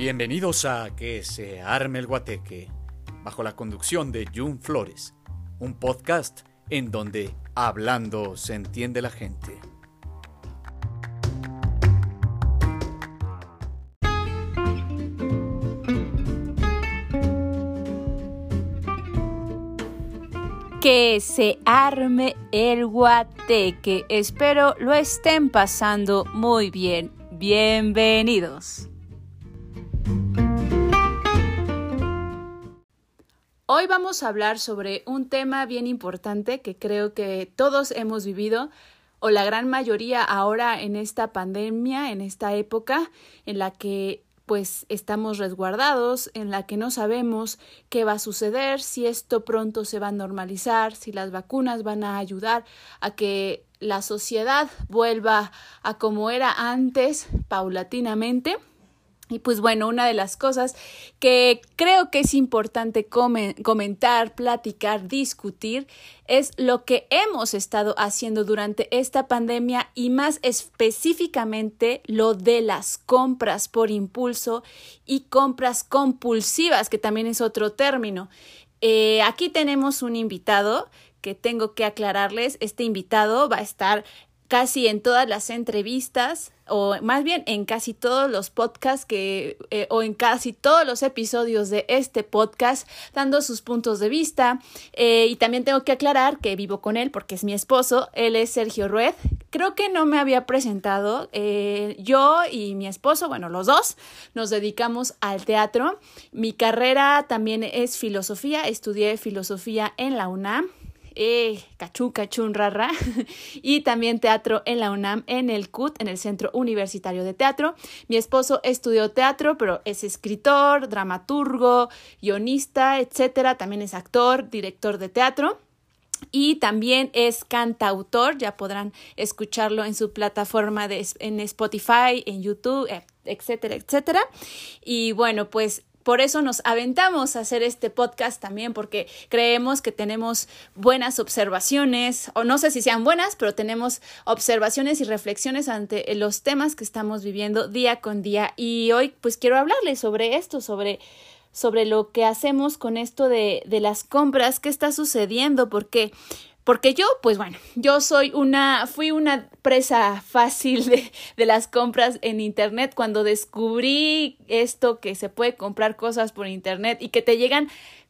Bienvenidos a Que se arme el guateque, bajo la conducción de June Flores, un podcast en donde hablando se entiende la gente. Que se arme el guateque. Espero lo estén pasando muy bien. Bienvenidos. Hoy vamos a hablar sobre un tema bien importante que creo que todos hemos vivido o la gran mayoría ahora en esta pandemia, en esta época en la que pues estamos resguardados, en la que no sabemos qué va a suceder, si esto pronto se va a normalizar, si las vacunas van a ayudar a que la sociedad vuelva a como era antes, paulatinamente. Y pues bueno, una de las cosas que creo que es importante comentar, platicar, discutir es lo que hemos estado haciendo durante esta pandemia y más específicamente lo de las compras por impulso y compras compulsivas, que también es otro término. Eh, aquí tenemos un invitado que tengo que aclararles. Este invitado va a estar casi en todas las entrevistas o más bien en casi todos los podcasts que eh, o en casi todos los episodios de este podcast dando sus puntos de vista. Eh, y también tengo que aclarar que vivo con él porque es mi esposo él es Sergio Rued. Creo que no me había presentado eh, yo y mi esposo bueno los dos nos dedicamos al teatro. Mi carrera también es filosofía estudié filosofía en la UNAM eh, cachú, cachún, y también teatro en la UNAM, en el CUT, en el Centro Universitario de Teatro. Mi esposo estudió teatro, pero es escritor, dramaturgo, guionista, etcétera. También es actor, director de teatro. Y también es cantautor, ya podrán escucharlo en su plataforma de, en Spotify, en YouTube, eh, etcétera, etcétera. Y bueno, pues por eso nos aventamos a hacer este podcast también, porque creemos que tenemos buenas observaciones, o no sé si sean buenas, pero tenemos observaciones y reflexiones ante los temas que estamos viviendo día con día. Y hoy pues quiero hablarles sobre esto, sobre sobre lo que hacemos con esto de, de las compras, qué está sucediendo, porque porque yo, pues bueno, yo soy una, fui una presa fácil de, de, las compras en internet. Cuando descubrí esto que se puede comprar cosas por internet y que te llegan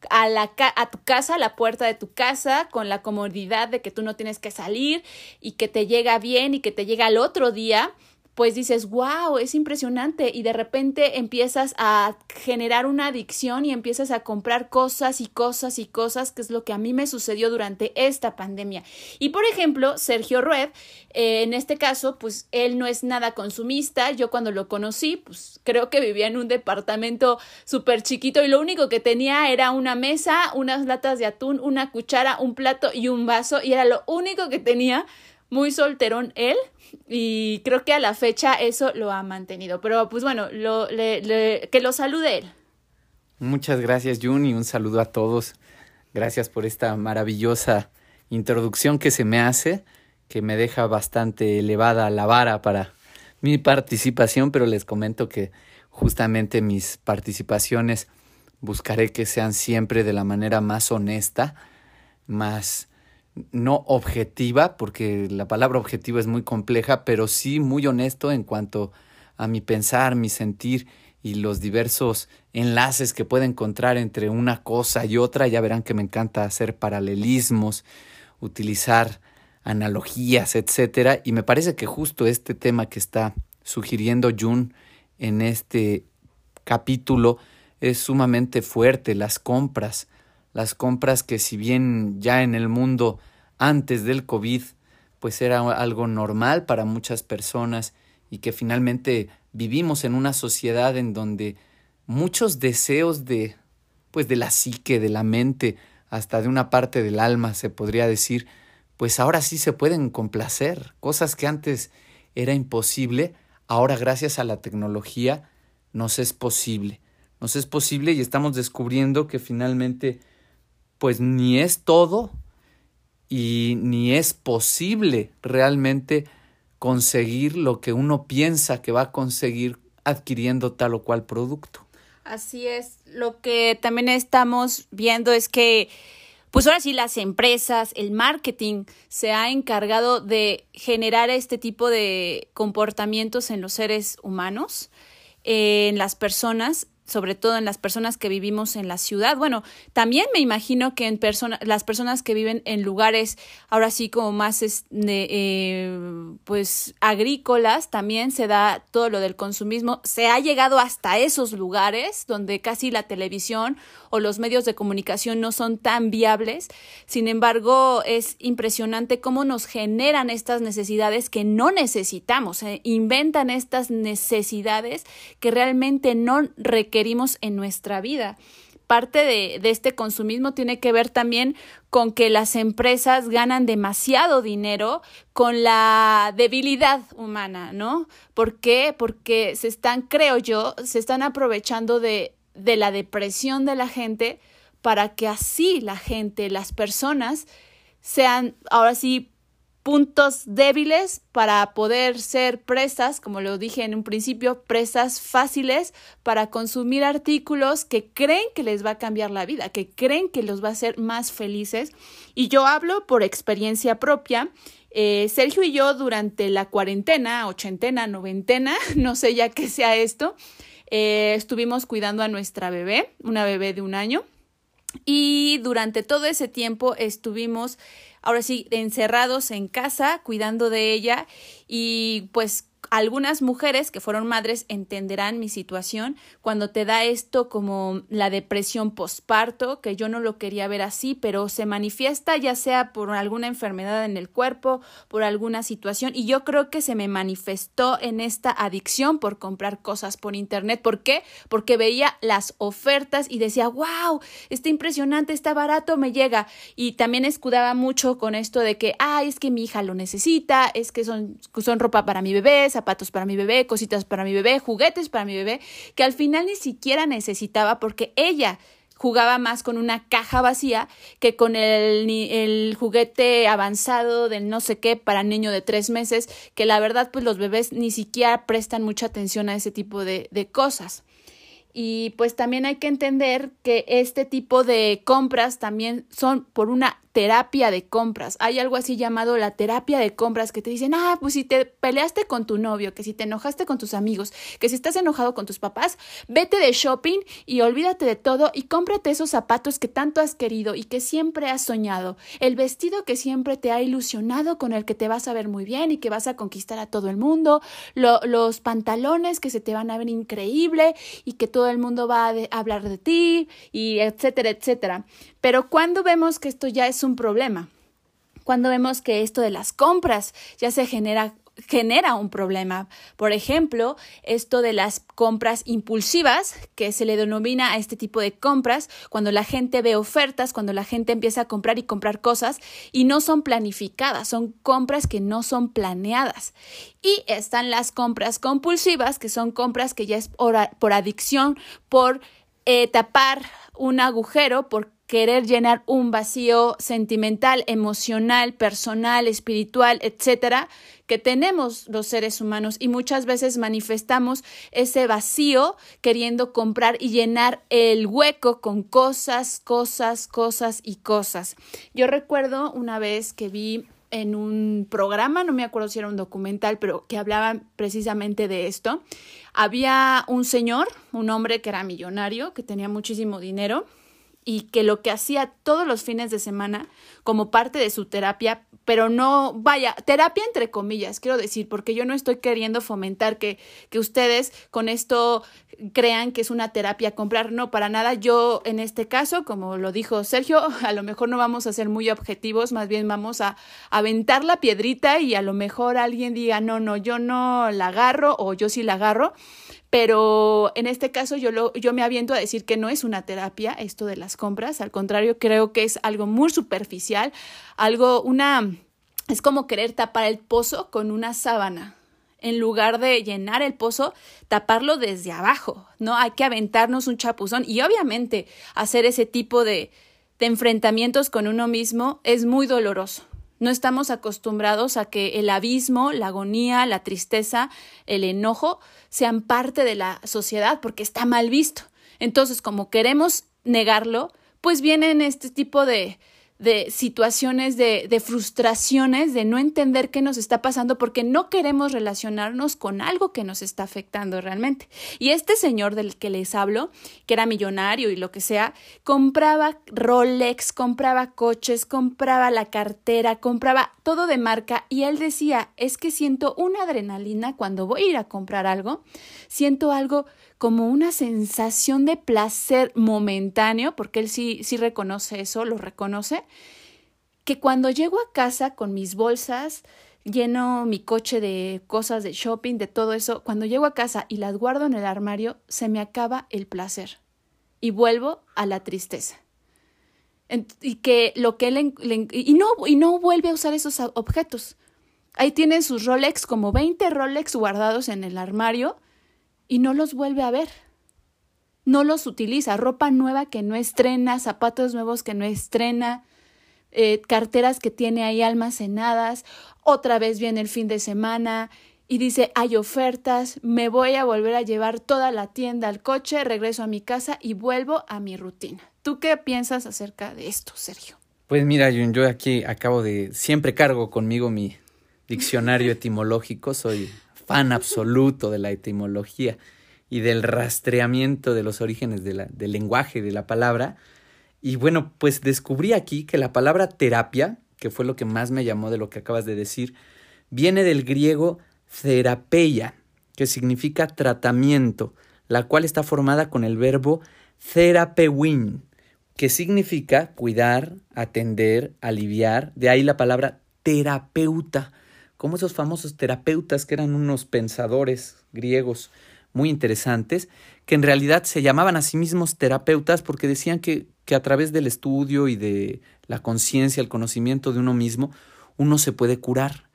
a la a tu casa, a la puerta de tu casa, con la comodidad de que tú no tienes que salir y que te llega bien y que te llega al otro día pues dices, wow, es impresionante y de repente empiezas a generar una adicción y empiezas a comprar cosas y cosas y cosas, que es lo que a mí me sucedió durante esta pandemia. Y por ejemplo, Sergio Rued, eh, en este caso, pues él no es nada consumista, yo cuando lo conocí, pues creo que vivía en un departamento súper chiquito y lo único que tenía era una mesa, unas latas de atún, una cuchara, un plato y un vaso y era lo único que tenía muy solterón él y creo que a la fecha eso lo ha mantenido. Pero pues bueno, lo, que lo salude él. Muchas gracias Jun y un saludo a todos. Gracias por esta maravillosa introducción que se me hace, que me deja bastante elevada la vara para mi participación, pero les comento que justamente mis participaciones buscaré que sean siempre de la manera más honesta, más no objetiva, porque la palabra objetiva es muy compleja, pero sí muy honesto en cuanto a mi pensar, mi sentir y los diversos enlaces que puedo encontrar entre una cosa y otra. Ya verán que me encanta hacer paralelismos, utilizar analogías, etcétera, y me parece que justo este tema que está sugiriendo Jun en este capítulo es sumamente fuerte, las compras, las compras que si bien ya en el mundo antes del COVID pues era algo normal para muchas personas y que finalmente vivimos en una sociedad en donde muchos deseos de pues de la psique, de la mente, hasta de una parte del alma se podría decir, pues ahora sí se pueden complacer, cosas que antes era imposible, ahora gracias a la tecnología nos es posible. Nos es posible y estamos descubriendo que finalmente pues ni es todo y ni es posible realmente conseguir lo que uno piensa que va a conseguir adquiriendo tal o cual producto. Así es. Lo que también estamos viendo es que, pues ahora sí, las empresas, el marketing se ha encargado de generar este tipo de comportamientos en los seres humanos, en las personas, sobre todo en las personas que vivimos en la ciudad. Bueno, también me imagino que en personas, las personas que viven en lugares ahora sí como más eh, pues agrícolas, también se da todo lo del consumismo. Se ha llegado hasta esos lugares donde casi la televisión o los medios de comunicación no son tan viables. Sin embargo, es impresionante cómo nos generan estas necesidades que no necesitamos, eh, inventan estas necesidades que realmente no requerimos en nuestra vida. Parte de, de, este consumismo tiene que ver también con que las empresas ganan demasiado dinero con la debilidad humana, ¿no? ¿Por qué? Porque se están, creo yo, se están aprovechando de, de la depresión de la gente para que así la gente, las personas, sean ahora sí puntos débiles para poder ser presas, como lo dije en un principio, presas fáciles para consumir artículos que creen que les va a cambiar la vida, que creen que los va a hacer más felices. Y yo hablo por experiencia propia. Eh, Sergio y yo durante la cuarentena, ochentena, noventena, no sé ya qué sea esto, eh, estuvimos cuidando a nuestra bebé, una bebé de un año. Y durante todo ese tiempo estuvimos ahora sí, encerrados en casa, cuidando de ella y pues algunas mujeres que fueron madres entenderán mi situación cuando te da esto como la depresión posparto, que yo no lo quería ver así, pero se manifiesta ya sea por alguna enfermedad en el cuerpo, por alguna situación, y yo creo que se me manifestó en esta adicción por comprar cosas por internet. ¿Por qué? Porque veía las ofertas y decía, wow, está impresionante, está barato, me llega. Y también escudaba mucho con esto de que, ay, es que mi hija lo necesita, es que son, son ropa para mi bebé, zapatos para mi bebé, cositas para mi bebé, juguetes para mi bebé, que al final ni siquiera necesitaba porque ella jugaba más con una caja vacía que con el, juguete avanzado del no sé qué para niño de tres meses, que la verdad pues los bebés ni siquiera prestan mucha atención a ese tipo de cosas. Y pues también hay que entender que este tipo de compras también son por una terapia de compras. Hay algo así llamado la terapia de compras que te dicen, ah, pues si te peleaste con tu novio, que si te enojaste con tus amigos, que si estás enojado con tus papás, vete de shopping y olvídate de todo y cómprate esos zapatos que tanto has querido y que siempre has soñado, el vestido que siempre te ha ilusionado con el que te vas a ver muy bien y que vas a conquistar a todo el mundo, los pantalones que se te van a ver increíble y que todo el mundo va a, a hablar de ti y etcétera, etcétera. Pero cuando vemos que esto ya es un problema, cuando vemos que esto de las compras ya se genera genera un problema. Por ejemplo, esto de las compras impulsivas, que se le denomina a este tipo de compras, cuando la gente ve ofertas, cuando la gente empieza a comprar y comprar cosas y no son planificadas, son compras que no son planeadas. Y están las compras compulsivas, que son compras que ya es por, adicción, por eh, tapar un agujero, por querer llenar un vacío sentimental, emocional, personal, espiritual, etcétera, que tenemos los seres humanos y muchas veces manifestamos ese vacío queriendo comprar y llenar el hueco con cosas, cosas, cosas y cosas. Yo recuerdo una vez que vi en un programa, no me acuerdo si era un documental, pero que hablaban precisamente de esto. Había un señor, un hombre que era millonario, que tenía muchísimo dinero y que lo que hacía todos los fines de semana como parte de su terapia, pero no, vaya, terapia entre comillas, quiero decir, porque yo no estoy queriendo fomentar que, que ustedes con esto crean que es una terapia comprar, no, para nada, yo en este caso, como lo dijo Sergio, a lo mejor no vamos a ser muy objetivos, más bien vamos a aventar la piedrita y a lo mejor alguien diga, no, no, yo no la agarro o yo sí la agarro, pero en este caso yo, lo, yo me aviento a decir que no es una terapia esto de las compras, al contrario, creo que es algo muy superficial, algo, una, es como querer tapar el pozo con una sábana. En lugar de llenar el pozo, taparlo desde abajo, ¿no? Hay que aventarnos un chapuzón y obviamente hacer ese tipo de, de enfrentamientos con uno mismo es muy doloroso No estamos acostumbrados a que el abismo, la agonía, la tristeza, el enojo sean parte de la sociedad porque está mal visto. Entonces, como queremos negarlo, pues vienen este tipo de, de situaciones de, de, frustraciones, de no entender qué nos está pasando porque no queremos relacionarnos con algo que nos está afectando realmente. Y este señor del que les hablo, que era millonario y lo que sea, compraba Rolex, compraba coches, compraba la cartera, compraba todo de marca y él decía, es que siento una adrenalina cuando voy a ir a comprar algo, siento algo como una sensación de placer momentáneo, porque él sí, sí reconoce eso, lo reconoce, que cuando llego a casa con mis bolsas, lleno mi coche de cosas de shopping, de todo eso, cuando llego a casa y las guardo en el armario, se me acaba el placer y vuelvo a la tristeza. Y que lo que él y no y no vuelve a usar esos objetos. Ahí tienen sus Rolex como 20 Rolex guardados en el armario y no los vuelve a ver. No los utiliza. Ropa nueva que no estrena, zapatos nuevos que no estrena, eh, carteras que tiene ahí almacenadas. Otra vez viene el fin de semana y dice, hay ofertas, me voy a volver a llevar toda la tienda al coche, regreso a mi casa y vuelvo a mi rutina. ¿Tú qué piensas acerca de esto, Sergio? Pues mira, yo aquí acabo de, siempre cargo conmigo mi diccionario etimológico, soy fan absoluto de la etimología y del rastreamiento de los orígenes del lenguaje, de la palabra. Y bueno, pues descubrí aquí que la palabra terapia, que fue lo que más me llamó de lo que acabas de decir, viene del griego therapeia, que significa tratamiento, la cual está formada con el verbo therapeuin, que significa cuidar, atender, aliviar, de ahí la palabra terapeuta, como esos famosos terapeutas que eran unos pensadores griegos muy interesantes, que en realidad se llamaban a sí mismos terapeutas porque decían que, que a través del estudio y de la conciencia, el conocimiento de uno mismo, uno se puede curar.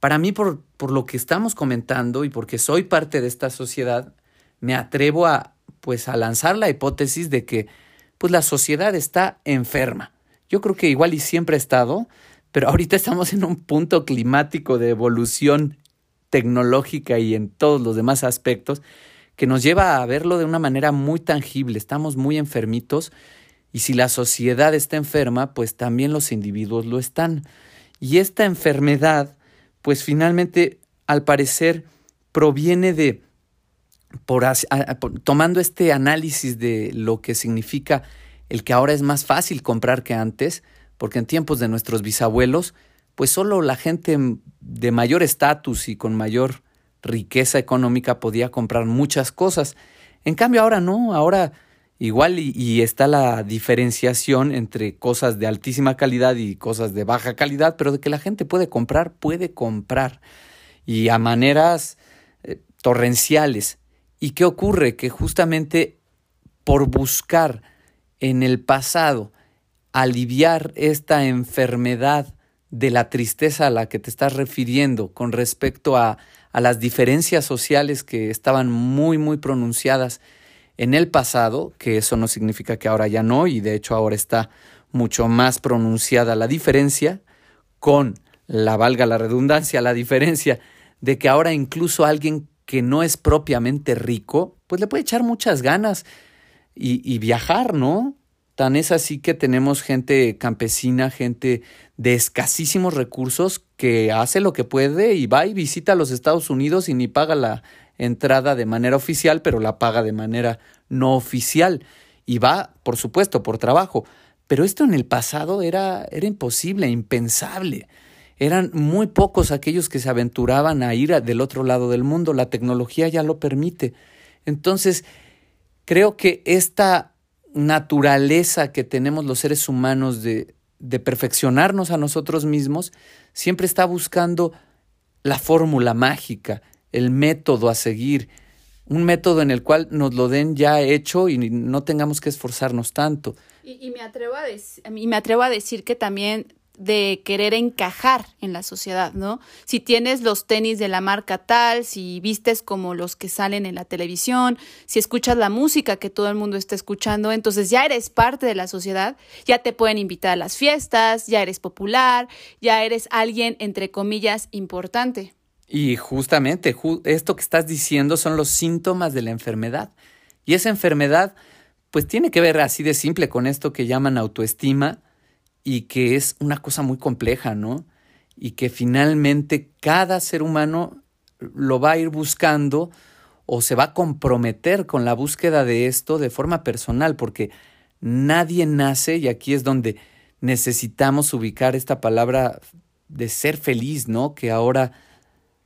Para mí, por, por lo que estamos comentando y porque soy parte de esta sociedad, me atrevo a, pues, a lanzar la hipótesis de que pues, la sociedad está enferma. Yo creo que igual y siempre ha estado, pero ahorita estamos en un punto climático de evolución tecnológica y en todos los demás aspectos que nos lleva a verlo de una manera muy tangible. Estamos muy enfermitos y si la sociedad está enferma, pues también los individuos lo están. Y esta enfermedad, pues finalmente, al parecer, proviene de, tomando este análisis de lo que significa el que ahora es más fácil comprar que antes, porque en tiempos de nuestros bisabuelos, pues solo la gente de mayor estatus y con mayor riqueza económica podía comprar muchas cosas. En cambio ahora no, ahora igual y, está la diferenciación entre cosas de altísima calidad y cosas de baja calidad, pero de que la gente puede comprar, puede comprar y a maneras eh, torrenciales. ¿Y qué ocurre? Que justamente por buscar en el pasado aliviar esta enfermedad de la tristeza a la que te estás refiriendo con respecto a, a las diferencias sociales que estaban muy, muy pronunciadas en el pasado, que eso no significa que ahora ya no, y de hecho ahora está mucho más pronunciada la diferencia, con la valga la redundancia, la diferencia de que ahora incluso alguien que no es propiamente rico, pues le puede echar muchas ganas y, y viajar, ¿no? Tan es así que tenemos gente campesina, gente de escasísimos recursos que hace lo que puede y va y visita a los Estados Unidos y ni paga la entrada de manera oficial, pero la paga de manera no oficial. Y va, por supuesto, por trabajo. Pero esto en el pasado era, era imposible, impensable. Eran muy pocos aquellos que se aventuraban a ir del otro lado del mundo. La tecnología ya lo permite. Entonces, creo que esta naturaleza que tenemos los seres humanos de, de perfeccionarnos a nosotros mismos, siempre está buscando la fórmula mágica, el método a seguir, un método en el cual nos lo den ya hecho y no tengamos que esforzarnos tanto. Y, me, atrevo a y me atrevo a decir que también de querer encajar en la sociedad, ¿no? Si tienes los tenis de la marca tal, si vistes como los que salen en la televisión, si escuchas la música que todo el mundo está escuchando, entonces ya eres parte de la sociedad, ya te pueden invitar a las fiestas, ya eres popular, ya eres alguien, entre comillas, importante. Y justamente esto que estás diciendo son los síntomas de la enfermedad. Y esa enfermedad, pues tiene que ver así de simple con esto que llaman autoestima y que es una cosa muy compleja, ¿no? Y que finalmente cada ser humano lo va a ir buscando o se va a comprometer con la búsqueda de esto de forma personal, porque nadie nace, y aquí es donde necesitamos ubicar esta palabra de ser feliz, ¿no? Que ahora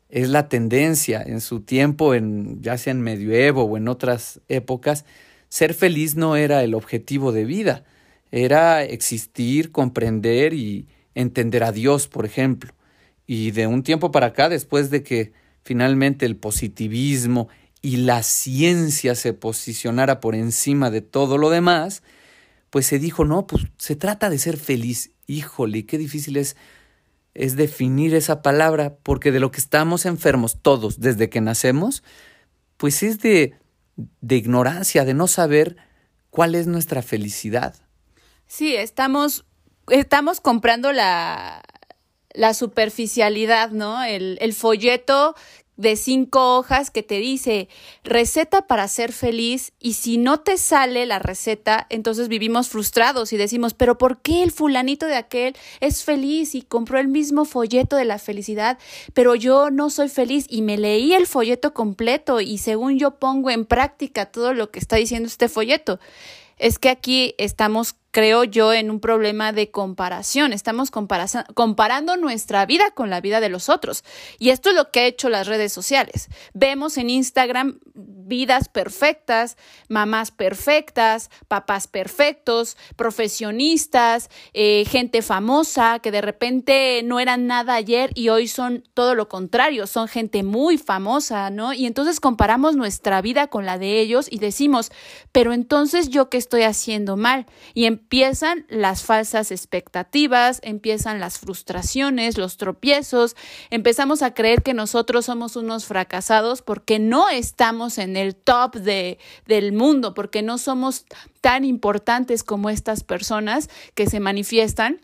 es la tendencia en su tiempo, en, ya sea en medioevo o en otras épocas, ser feliz no era el objetivo de vida, era existir, comprender y entender a Dios, por ejemplo. Y de un tiempo para acá, después de que finalmente el positivismo y la ciencia se posicionara por encima de todo lo demás, pues se dijo, no, pues se trata de ser feliz. Híjole, qué difícil es es definir esa palabra, porque de lo que estamos enfermos todos desde que nacemos, pues es de, de ignorancia, de no saber cuál es nuestra felicidad. Sí, estamos, estamos comprando la, la superficialidad, ¿no? El, el folleto de cinco hojas que te dice receta para ser feliz y si no te sale la receta, entonces vivimos frustrados y decimos, pero ¿por qué el fulanito de aquel es feliz y compró el mismo folleto de la felicidad, pero yo no soy feliz y me leí el folleto completo y según yo pongo en práctica todo lo que está diciendo este folleto? Es que aquí estamos creo yo, en un problema de comparación. Estamos comparando nuestra vida con la vida de los otros. Y esto es lo que ha hecho las redes sociales. Vemos en Instagram vidas perfectas, mamás perfectas, papás perfectos, profesionistas, eh, gente famosa que de repente no eran nada ayer y hoy son todo lo contrario, son gente muy famosa, ¿no? Y entonces comparamos nuestra vida con la de ellos y decimos, pero entonces yo qué estoy haciendo mal? Y empiezan las falsas expectativas, empiezan las frustraciones, los tropiezos, empezamos a creer que nosotros somos unos fracasados porque no estamos en el top de, del mundo, porque no somos tan importantes como estas personas que se manifiestan.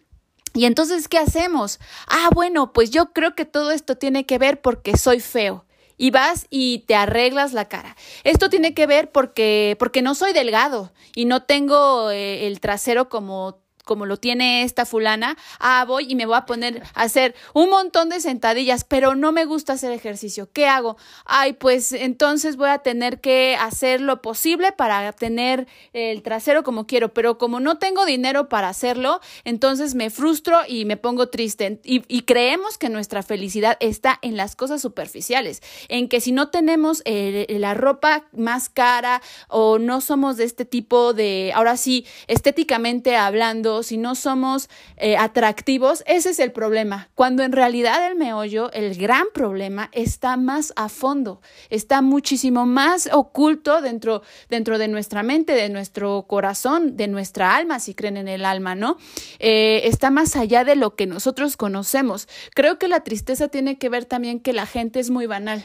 Y entonces, ¿qué hacemos? Ah, bueno, pues yo creo que todo esto tiene que ver porque soy feo y vas y te arreglas la cara. Esto tiene que ver porque, porque no soy delgado y no tengo eh, el trasero como como lo tiene esta fulana, ah, voy y me voy a poner a hacer un montón de sentadillas, pero no me gusta hacer ejercicio. ¿Qué hago? Ay, pues entonces voy a tener que hacer lo posible para tener el trasero como quiero, pero como no tengo dinero para hacerlo, entonces me frustro y me pongo triste. Y, y creemos que nuestra felicidad está en las cosas superficiales, en que si no tenemos la ropa más cara o no somos de este tipo de, ahora sí, estéticamente hablando, si no somos eh, atractivos, ese es el problema. Cuando en realidad el meollo, el gran problema, está más a fondo, está muchísimo más oculto dentro, dentro de nuestra mente, de nuestro corazón, de nuestra alma, si creen en el alma, ¿no? Eh, está más allá de lo que nosotros conocemos. Creo que la tristeza tiene que ver también que la gente es muy banal.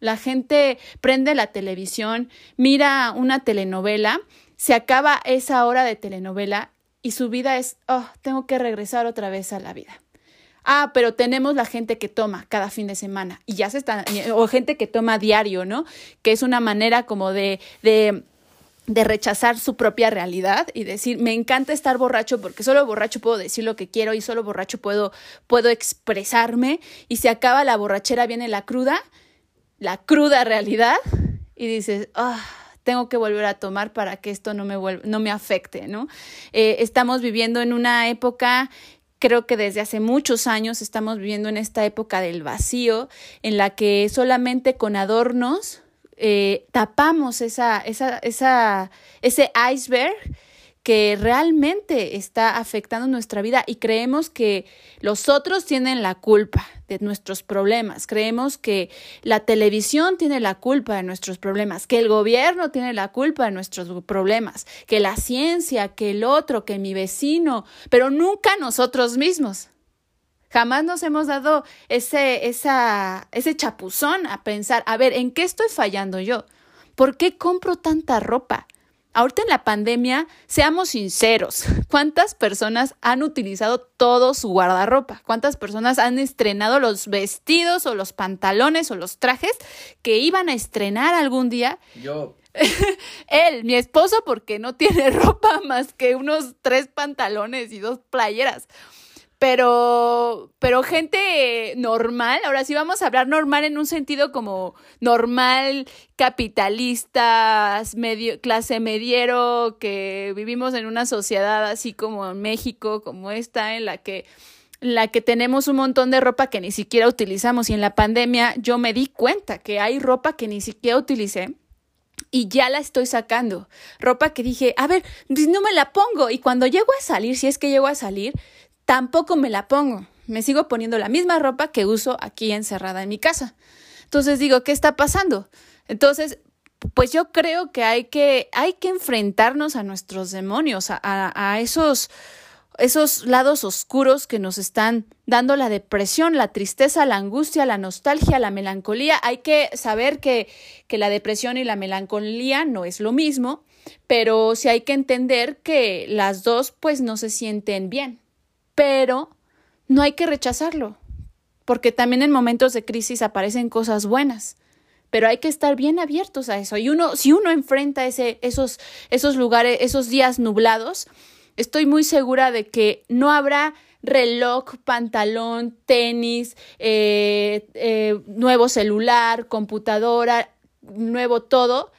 La gente prende la televisión, mira una telenovela, se acaba esa hora de telenovela y su vida es, oh, tengo que regresar otra vez a la vida. Ah, pero tenemos la gente que toma cada fin de semana y ya se está, o gente que toma diario, ¿no? Que es una manera como de, de, de rechazar su propia realidad y decir, me encanta estar borracho porque solo borracho puedo decir lo que quiero y solo borracho puedo, puedo expresarme y se acaba la borrachera, viene la cruda, la cruda realidad y dices, ah tengo que volver a tomar para que esto no me, no me afecte, ¿no? Eh, estamos viviendo en una época creo que desde hace muchos años estamos viviendo en esta época del vacío, en la que solamente con adornos eh, tapamos esa, esa, esa, ese iceberg que realmente está afectando nuestra vida y creemos que los otros tienen la culpa de nuestros problemas, creemos que la televisión tiene la culpa de nuestros problemas, que el gobierno tiene la culpa de nuestros problemas, que la ciencia, que el otro, que mi vecino, pero nunca nosotros mismos. Jamás nos hemos dado ese, ese chapuzón a pensar, a ver, ¿en qué estoy fallando yo? ¿Por qué compro tanta ropa? Ahorita en la pandemia, seamos sinceros, ¿cuántas personas han utilizado todo su guardarropa? ¿Cuántas personas han estrenado los vestidos o los pantalones o los trajes que iban a estrenar algún día? Yo. Él, mi esposo, porque no tiene ropa más que unos tres pantalones y dos playeras pero, pero gente normal, ahora sí vamos a hablar normal en un sentido como normal, capitalista, medio, clase mediero, que vivimos en una sociedad así como en México, como esta, en la que la que tenemos un montón de ropa que ni siquiera utilizamos y en la pandemia yo me di cuenta que hay ropa que ni siquiera utilicé y ya la estoy sacando. Ropa que dije, a ver, no me la pongo y cuando llego a salir, si es que llego a salir, tampoco me la pongo. Me sigo poniendo la misma ropa que uso aquí encerrada en mi casa. Entonces digo, ¿qué está pasando? Entonces, pues yo creo que hay que, hay que enfrentarnos a nuestros demonios, a, esos, esos lados oscuros que nos están dando la depresión, la tristeza, la angustia, la nostalgia, la melancolía. Hay que saber que, que la depresión y la melancolía no es lo mismo, pero sí hay que entender que las dos pues no se sienten bien pero no hay que rechazarlo, porque también en momentos de crisis aparecen cosas buenas, pero hay que estar bien abiertos a eso. Y uno, si uno enfrenta ese, esos, esos lugares, esos días nublados, estoy muy segura de que no habrá reloj, pantalón, tenis, eh, eh, nuevo celular, computadora, nuevo todo,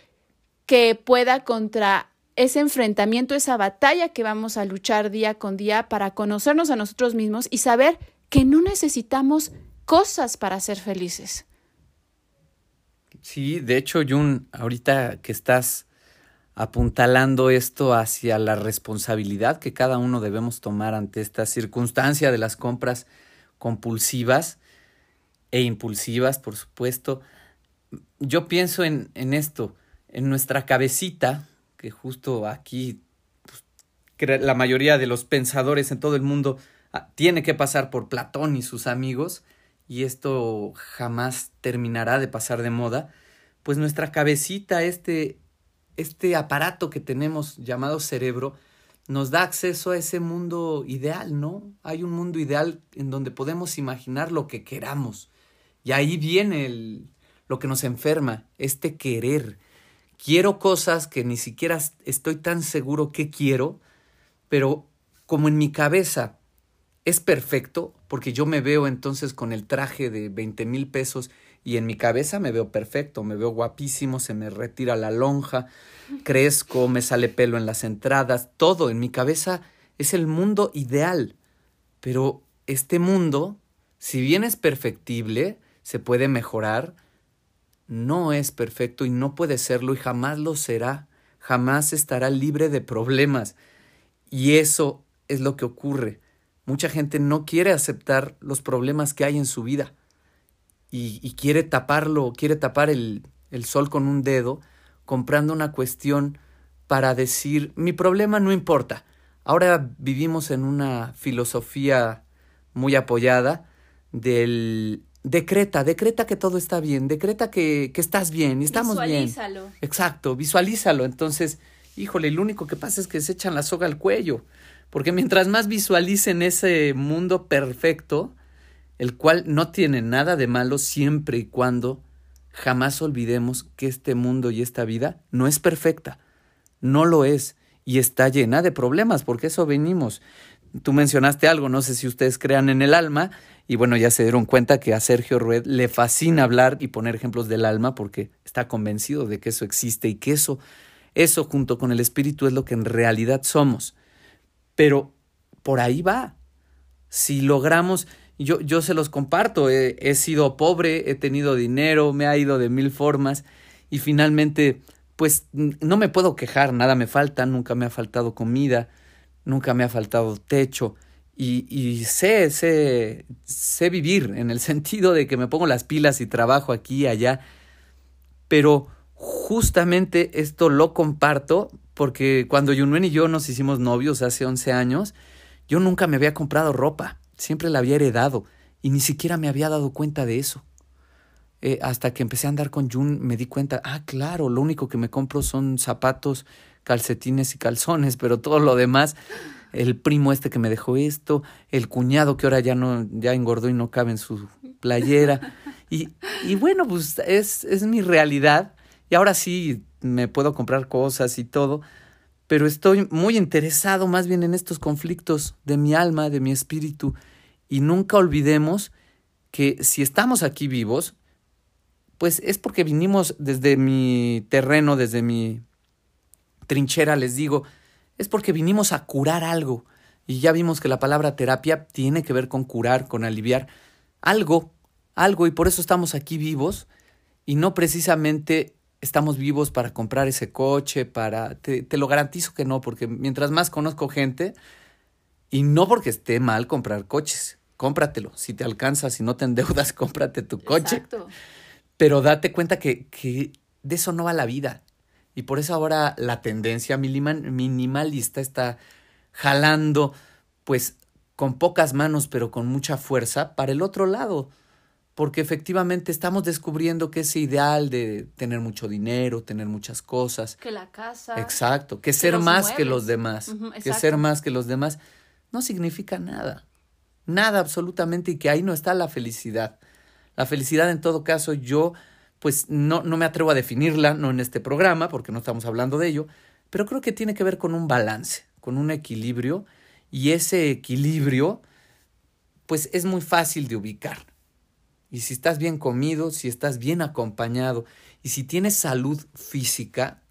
que pueda contra ese enfrentamiento, esa batalla que vamos a luchar día con día para conocernos a nosotros mismos y saber que no necesitamos cosas para ser felices. Sí, de hecho, Jun, ahorita que estás apuntalando esto hacia la responsabilidad que cada uno debemos tomar ante esta circunstancia de las compras compulsivas e impulsivas, por supuesto, yo pienso en, esto, en nuestra cabecita, que justo aquí pues, la mayoría de los pensadores en todo el mundo ah, tiene que pasar por Platón y sus amigos, y esto jamás terminará de pasar de moda, pues nuestra cabecita, este, este aparato que tenemos llamado cerebro, nos da acceso a ese mundo ideal, ¿no? Hay un mundo ideal en donde podemos imaginar lo que queramos. Y ahí viene el, lo que nos enferma, este querer, quiero cosas que ni siquiera estoy tan seguro que quiero, pero como en mi cabeza es perfecto, porque yo me veo entonces con el traje de 20 mil pesos y en mi cabeza me veo perfecto, me veo guapísimo, se me retira la lonja, crezco, me sale pelo en las entradas, todo en mi cabeza es el mundo ideal. Pero este mundo, si bien es perfectible, se puede mejorar, no es perfecto y no puede serlo y jamás lo será, jamás estará libre de problemas. Y eso es lo que ocurre. Mucha gente no quiere aceptar los problemas que hay en su vida y, quiere taparlo, quiere tapar el, sol con un dedo, comprando una cuestión para decir, mi problema no importa. Ahora vivimos en una filosofía muy apoyada del decreta, decreta que todo está bien, decreta que, que estás bien y estamos visualízalo. bien. Exacto, visualízalo. Entonces, híjole, lo único que pasa es que se echan la soga al cuello, porque mientras más visualicen ese mundo perfecto, el cual no tiene nada de malo siempre y cuando jamás olvidemos que este mundo y esta vida no es perfecta, no lo es y está llena de problemas, porque eso venimos. Tú mencionaste algo, no sé si ustedes crean en el alma, y bueno, ya se dieron cuenta que a Sergio Rued le fascina hablar y poner ejemplos del alma porque está convencido de que eso existe y que eso, eso junto con el espíritu es lo que en realidad somos. Pero por ahí va. Si logramos, yo, yo se los comparto, he, he sido pobre, he tenido dinero, me ha ido de mil formas y finalmente, pues no me puedo quejar, nada me falta, nunca me ha faltado comida, nunca me ha faltado techo y, y sé, sé, sé vivir en el sentido de que me pongo las pilas y trabajo aquí y allá, pero justamente esto lo comparto porque cuando Yunuen y yo nos hicimos novios hace 11 años, yo nunca me había comprado ropa. siempre la había heredado y ni siquiera me había dado cuenta de eso. Eh, hasta que empecé a andar con Jun me di cuenta, ah, claro, lo único que me compro son zapatos, calcetines y calzones, pero todo lo demás, el primo este que me dejó esto, el cuñado que ahora ya no, ya engordó y no cabe en su playera. Y, y bueno, pues es, es mi realidad. Y ahora sí me puedo comprar cosas y todo, pero estoy muy interesado más bien en estos conflictos de mi alma, de mi espíritu. Y nunca olvidemos que si estamos aquí vivos, pues es porque vinimos desde mi terreno, desde mi trinchera, les digo, es porque vinimos a curar algo. Y ya vimos que la palabra terapia tiene que ver con curar, con aliviar algo, algo, y por eso estamos aquí vivos y no precisamente estamos vivos para comprar ese coche, para... Te, te, lo garantizo que no, porque mientras más conozco gente, y no porque esté mal comprar coches, cómpratelo, si te alcanza, si no te endeudas, cómprate tu coche. Exacto. Pero date cuenta que, que de eso no va la vida. Y por eso ahora la tendencia minimalista está jalando, pues, con pocas manos, pero con mucha fuerza, para el otro lado. Porque efectivamente estamos descubriendo que ese ideal de tener mucho dinero, tener muchas cosas. Que la casa. Exacto. Que, ser más que los demás. que ser más que los demás. No significa nada. Nada absolutamente. Y que ahí no está la felicidad. La felicidad en todo caso yo pues no, no me atrevo a definirla, no en este programa, porque no estamos hablando de ello, pero creo que tiene que ver con un balance, con un equilibrio, y ese equilibrio, pues es muy fácil de ubicar. Y si estás bien comido, si estás bien acompañado, y si tienes salud física,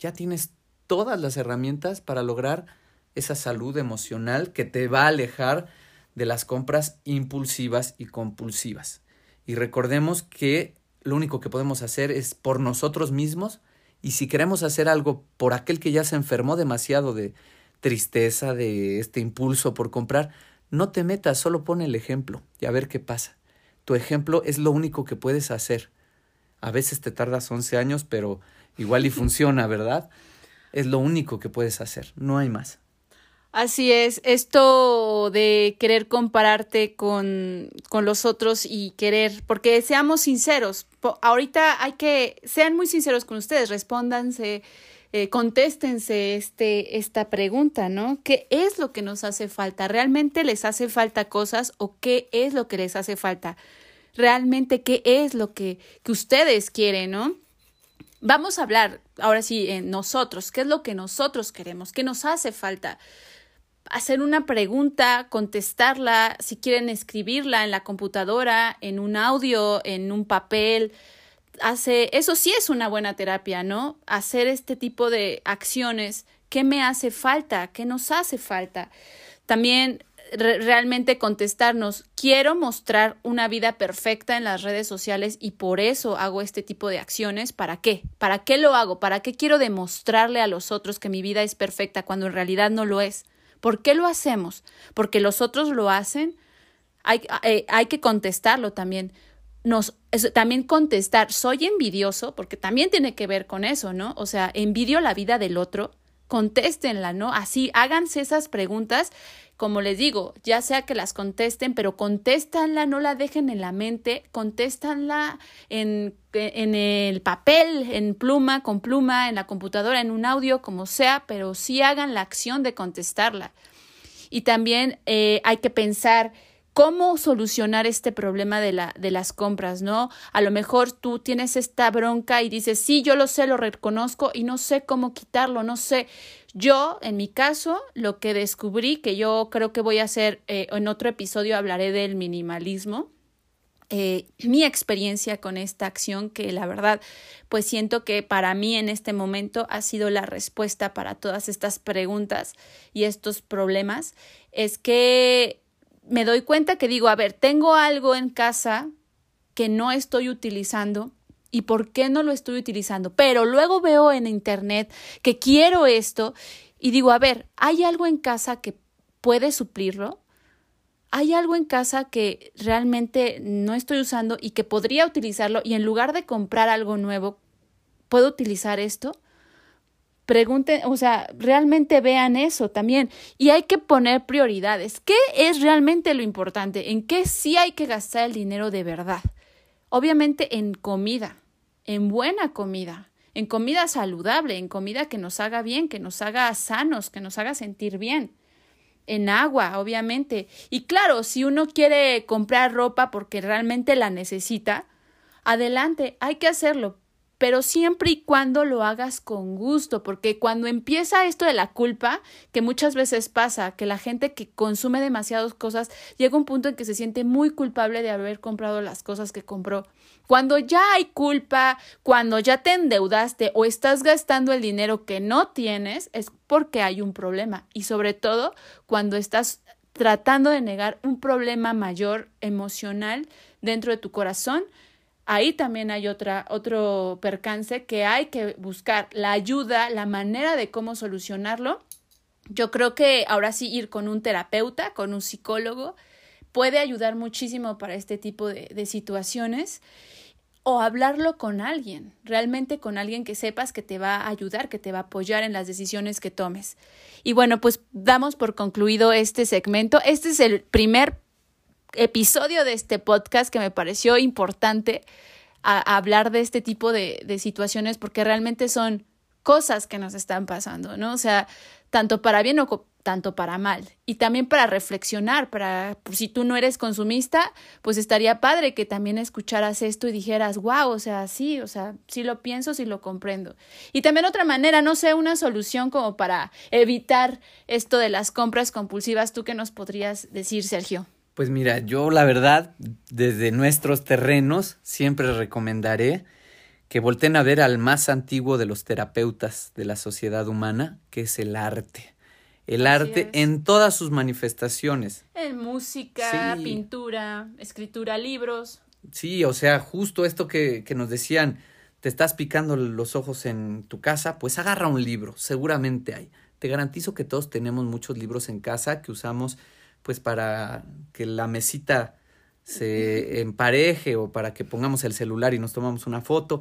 ya tienes todas las herramientas para lograr esa salud emocional que te va a alejar de las compras impulsivas y compulsivas. Y recordemos que lo único que podemos hacer es por nosotros mismos y si queremos hacer algo por aquel que ya se enfermó demasiado de tristeza, de este impulso por comprar, no te metas, solo pon el ejemplo y a ver qué pasa. Tu ejemplo es lo único que puedes hacer. A veces te tardas 11 años, pero igual y funciona, ¿verdad? Es lo único que puedes hacer, no hay más. Así es, esto de querer compararte con, con, los otros y querer, porque seamos sinceros, ahorita hay que, sean muy sinceros con ustedes, respóndanse, eh, contéstense este, esta pregunta, ¿no? ¿Qué es lo que nos hace falta? ¿Realmente les hace falta cosas o qué es lo que les hace falta? ¿Realmente qué es lo que, que ustedes quieren, ¿no? Vamos a hablar ahora sí en nosotros, qué es lo que nosotros queremos, qué nos hace falta hacer una pregunta, contestarla, si quieren escribirla en la computadora, en un audio, en un papel. Hace, eso sí es una buena terapia, ¿no? Hacer este tipo de acciones. ¿Qué me hace falta? ¿Qué nos hace falta? También realmente contestarnos, quiero mostrar una vida perfecta en las redes sociales y por eso hago este tipo de acciones. ¿Para qué? ¿Para qué lo hago? ¿Para qué quiero demostrarle a los otros que mi vida es perfecta cuando en realidad no lo es? ¿Por qué lo hacemos? ¿Porque los otros lo hacen? Hay, eh, que contestarlo también. Nos, también contestar, soy envidioso, porque también tiene que ver con eso, ¿no? O sea, envidio la vida del otro, contéstenla, ¿no? Así, háganse esas preguntas como les digo, ya sea que las contesten, pero contéstanla, no la dejen en la mente, contéstanla en, en el papel, en pluma, con pluma, en la computadora, en un audio, como sea, pero sí hagan la acción de contestarla. Y también eh, hay que pensar cómo solucionar este problema de, la, de las compras, ¿no? A lo mejor tú tienes esta bronca y dices, sí, yo lo sé, lo reconozco y no sé cómo quitarlo, no sé. Yo, en mi caso, lo que descubrí, que yo creo que voy a hacer, eh, en otro episodio hablaré del minimalismo, eh, mi experiencia con esta acción, que la verdad, pues siento que para mí en este momento ha sido la respuesta para todas estas preguntas y estos problemas, es que me doy cuenta que digo, a ver, tengo algo en casa que no estoy utilizando y por qué no lo estoy utilizando. Pero luego veo en internet que quiero esto y digo, a ver, ¿hay algo en casa que puede suplirlo? ¿Hay algo en casa que realmente no estoy usando y que podría utilizarlo y en lugar de comprar algo nuevo, puedo utilizar esto? Pregunten, o sea, realmente vean eso también. Y hay que poner prioridades. ¿Qué es realmente lo importante? ¿En qué sí hay que gastar el dinero de verdad? Obviamente en comida, en buena comida, en comida saludable, en comida que nos haga bien, que nos haga sanos, que nos haga sentir bien. En agua, obviamente. Y claro, si uno quiere comprar ropa porque realmente la necesita, adelante, hay que hacerlo, pero siempre y cuando lo hagas con gusto, porque cuando empieza esto de la culpa, que muchas veces pasa, que la gente que consume demasiadas cosas llega a un punto en que se siente muy culpable de haber comprado las cosas que compró. Cuando ya hay culpa, cuando ya te endeudaste o estás gastando el dinero que no tienes, es porque hay un problema. Y sobre todo cuando estás tratando de negar un problema mayor emocional dentro de tu corazón, ahí también hay otra, otro percance que hay que buscar la ayuda, la manera de cómo solucionarlo. Yo creo que ahora sí ir con un terapeuta, con un psicólogo, puede ayudar muchísimo para este tipo de, de situaciones o hablarlo con alguien, realmente con alguien que sepas que te va a ayudar, que te va a apoyar en las decisiones que tomes. Y bueno, pues damos por concluido este segmento. Este es el primer episodio de este podcast que me pareció importante hablar de este tipo de, de situaciones porque realmente son cosas que nos están pasando, ¿no? O sea, tanto para bien o tanto para mal. Y también para reflexionar, para pues, si tú no eres consumista, pues estaría padre que también escucharas esto y dijeras, wow, o sea, sí, o sea, sí lo pienso, sí lo comprendo. Y también otra manera, no sé, una solución como para evitar esto de las compras compulsivas, ¿tú qué nos podrías decir, Sergio? Pues mira, yo la verdad, desde nuestros terrenos, siempre recomendaré que volten a ver al más antiguo de los terapeutas de la sociedad humana, que es el arte. El arte en todas sus manifestaciones. En música, pintura, escritura, libros. Sí, o sea, justo esto que, que nos decían, te estás picando los ojos en tu casa, pues agarra un libro, seguramente hay. Te garantizo que todos tenemos muchos libros en casa que usamos pues para que la mesita se empareje o para que pongamos el celular y nos tomamos una foto.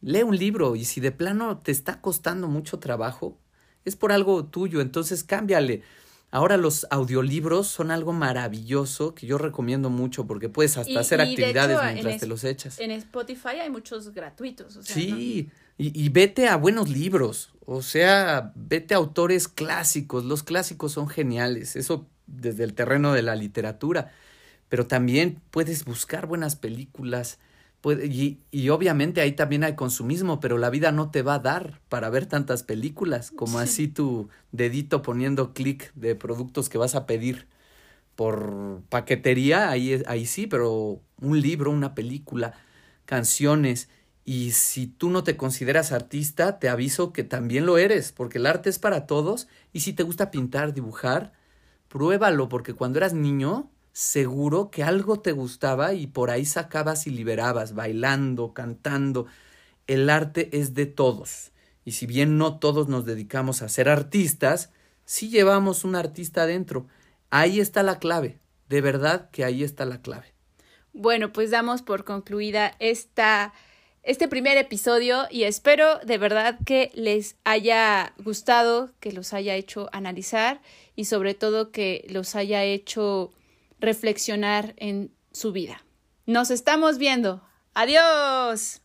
Lee un libro y si de plano te está costando mucho trabajo, es por algo tuyo, entonces cámbiale. Ahora los audiolibros son algo maravilloso que yo recomiendo mucho porque puedes hasta hacer actividades mientras te los echas. En Spotify hay muchos gratuitos. sí, y, y, vete a buenos libros, o sea, vete a autores clásicos. Los clásicos son geniales, eso desde el terreno de la literatura, pero también puedes buscar buenas películas. y, y, obviamente ahí también hay consumismo, pero la vida no te va a dar para ver tantas películas, como así tu dedito poniendo clic de productos que vas a pedir por paquetería, ahí, ahí sí, pero un libro, una película, canciones. Y si tú no te consideras artista, te aviso que también lo eres, porque el arte es para todos. Y si te gusta pintar, dibujar, pruébalo, porque cuando eras niño, seguro que algo te gustaba y por ahí sacabas y liberabas, bailando, cantando. El arte es de todos. Y si bien no todos nos dedicamos a ser artistas, sí llevamos un artista adentro. Ahí está la clave. De verdad que ahí está la clave. Bueno, pues damos por concluida esta este primer episodio y espero de verdad que les haya gustado, que los haya hecho analizar y sobre todo que los haya hecho reflexionar en su vida. Nos estamos viendo. Adiós.